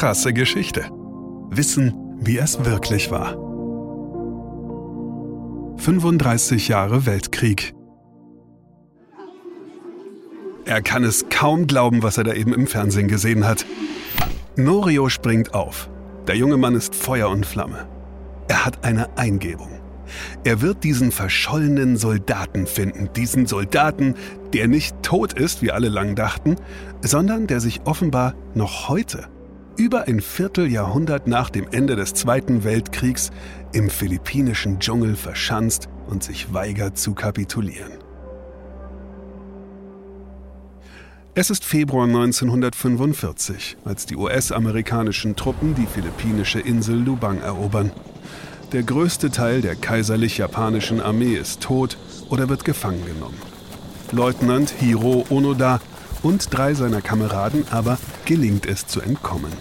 krasse Geschichte. Wissen, wie es wirklich war. 35 Jahre Weltkrieg. Er kann es kaum glauben, was er da eben im Fernsehen gesehen hat. Norio springt auf. Der junge Mann ist Feuer und Flamme. Er hat eine Eingebung. Er wird diesen verschollenen Soldaten finden, diesen Soldaten, der nicht tot ist, wie alle lang dachten, sondern der sich offenbar noch heute, über ein Vierteljahrhundert nach dem Ende des Zweiten Weltkriegs, im philippinischen Dschungel verschanzt und sich weigert zu kapitulieren. Es ist Februar 1945, als die US-amerikanischen Truppen die philippinische Insel Lubang erobern. Der größte Teil der kaiserlich-japanischen Armee ist tot oder wird gefangen genommen. Leutnant Hiro Onoda und drei seiner Kameraden aber gelingt es zu entkommen.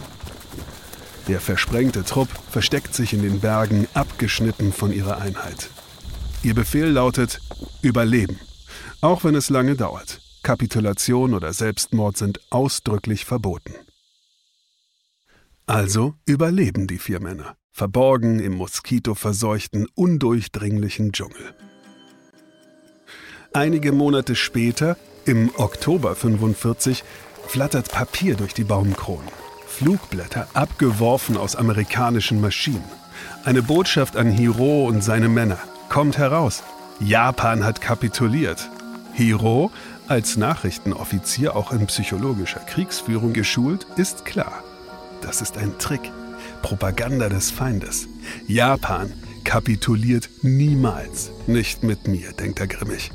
Der versprengte Trupp versteckt sich in den Bergen, abgeschnitten von ihrer Einheit. Ihr Befehl lautet Überleben, auch wenn es lange dauert. Kapitulation oder Selbstmord sind ausdrücklich verboten. Also überleben die vier Männer verborgen im moskitoverseuchten, undurchdringlichen Dschungel. Einige Monate später, im Oktober 45, flattert Papier durch die Baumkronen. Flugblätter abgeworfen aus amerikanischen Maschinen. Eine Botschaft an Hiro und seine Männer. Kommt heraus. Japan hat kapituliert. Hiro, als Nachrichtenoffizier auch in psychologischer Kriegsführung geschult, ist klar. Das ist ein Trick. Propaganda des Feindes. Japan kapituliert niemals. Nicht mit mir, denkt er grimmig.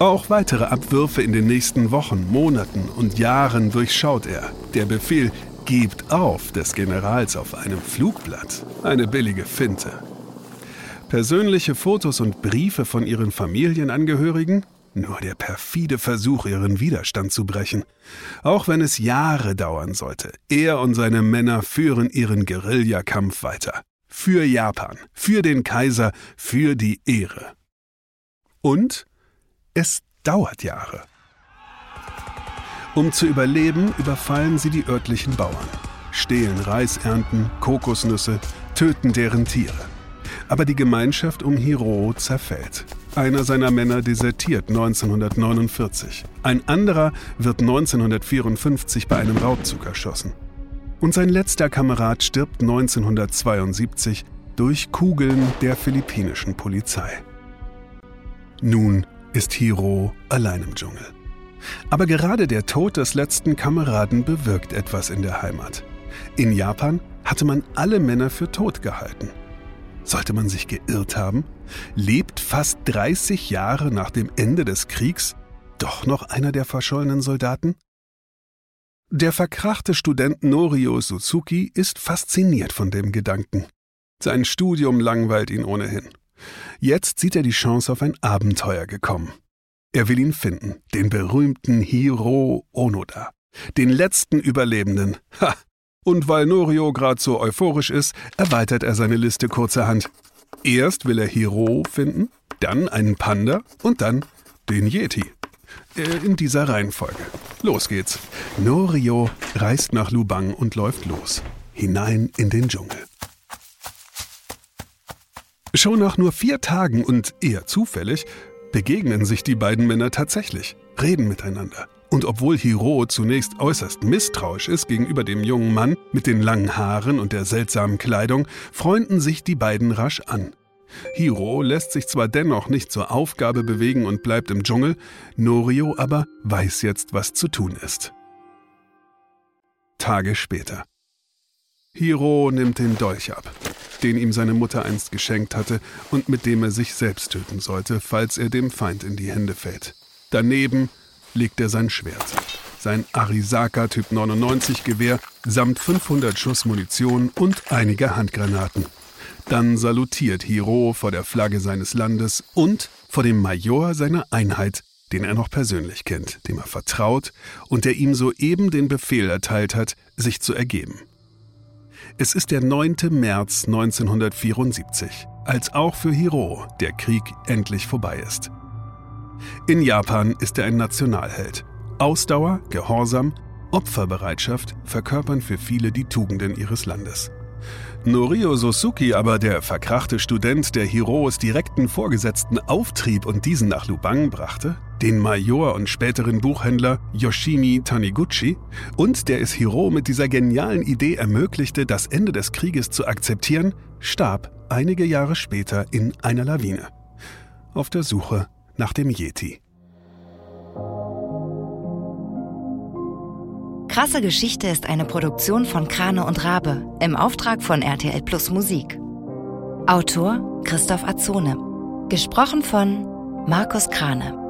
Auch weitere Abwürfe in den nächsten Wochen, Monaten und Jahren durchschaut er. Der Befehl Gebt auf des Generals auf einem Flugblatt. Eine billige Finte. Persönliche Fotos und Briefe von ihren Familienangehörigen? Nur der perfide Versuch, ihren Widerstand zu brechen. Auch wenn es Jahre dauern sollte, er und seine Männer führen ihren Guerillakampf weiter. Für Japan, für den Kaiser, für die Ehre. Und es dauert Jahre. Um zu überleben, überfallen sie die örtlichen Bauern, stehlen Reisernten, Kokosnüsse, töten deren Tiere. Aber die Gemeinschaft um Hiro zerfällt. Einer seiner Männer desertiert 1949. Ein anderer wird 1954 bei einem Raubzug erschossen. Und sein letzter Kamerad stirbt 1972 durch Kugeln der philippinischen Polizei. Nun ist Hiro allein im Dschungel. Aber gerade der Tod des letzten Kameraden bewirkt etwas in der Heimat. In Japan hatte man alle Männer für tot gehalten. Sollte man sich geirrt haben? Lebt fast 30 Jahre nach dem Ende des Kriegs doch noch einer der verschollenen Soldaten? Der verkrachte Student Norio Suzuki ist fasziniert von dem Gedanken. Sein Studium langweilt ihn ohnehin. Jetzt sieht er die Chance auf ein Abenteuer gekommen. Er will ihn finden, den berühmten Hiro Onoda, den letzten Überlebenden. Ha! Und weil Norio gerade so euphorisch ist, erweitert er seine Liste kurzerhand. Erst will er Hiro finden, dann einen Panda und dann den Yeti. Äh, in dieser Reihenfolge. Los geht's. Norio reist nach Lubang und läuft los. Hinein in den Dschungel. Schon nach nur vier Tagen und eher zufällig begegnen sich die beiden Männer tatsächlich, reden miteinander. Und obwohl Hiro zunächst äußerst misstrauisch ist gegenüber dem jungen Mann mit den langen Haaren und der seltsamen Kleidung, freunden sich die beiden rasch an. Hiro lässt sich zwar dennoch nicht zur Aufgabe bewegen und bleibt im Dschungel, Norio aber weiß jetzt, was zu tun ist. Tage später. Hiro nimmt den Dolch ab, den ihm seine Mutter einst geschenkt hatte und mit dem er sich selbst töten sollte, falls er dem Feind in die Hände fällt. Daneben legt er sein Schwert, sein Arisaka Typ 99 Gewehr samt 500 Schuss Munition und einige Handgranaten. Dann salutiert Hiro vor der Flagge seines Landes und vor dem Major seiner Einheit, den er noch persönlich kennt, dem er vertraut und der ihm soeben den Befehl erteilt hat, sich zu ergeben. Es ist der 9. März 1974, als auch für Hiro der Krieg endlich vorbei ist. In Japan ist er ein Nationalheld. Ausdauer, Gehorsam, Opferbereitschaft verkörpern für viele die Tugenden ihres Landes. Norio Sosuki aber, der verkrachte Student, der Hiroos direkten Vorgesetzten auftrieb und diesen nach Lubang brachte, den Major und späteren Buchhändler Yoshimi Taniguchi und der es Hiro mit dieser genialen Idee ermöglichte, das Ende des Krieges zu akzeptieren, starb einige Jahre später in einer Lawine. Auf der Suche nach dem Yeti. Krasse Geschichte ist eine Produktion von Krane und Rabe im Auftrag von RTL Plus Musik. Autor Christoph Azone. Gesprochen von Markus Krane.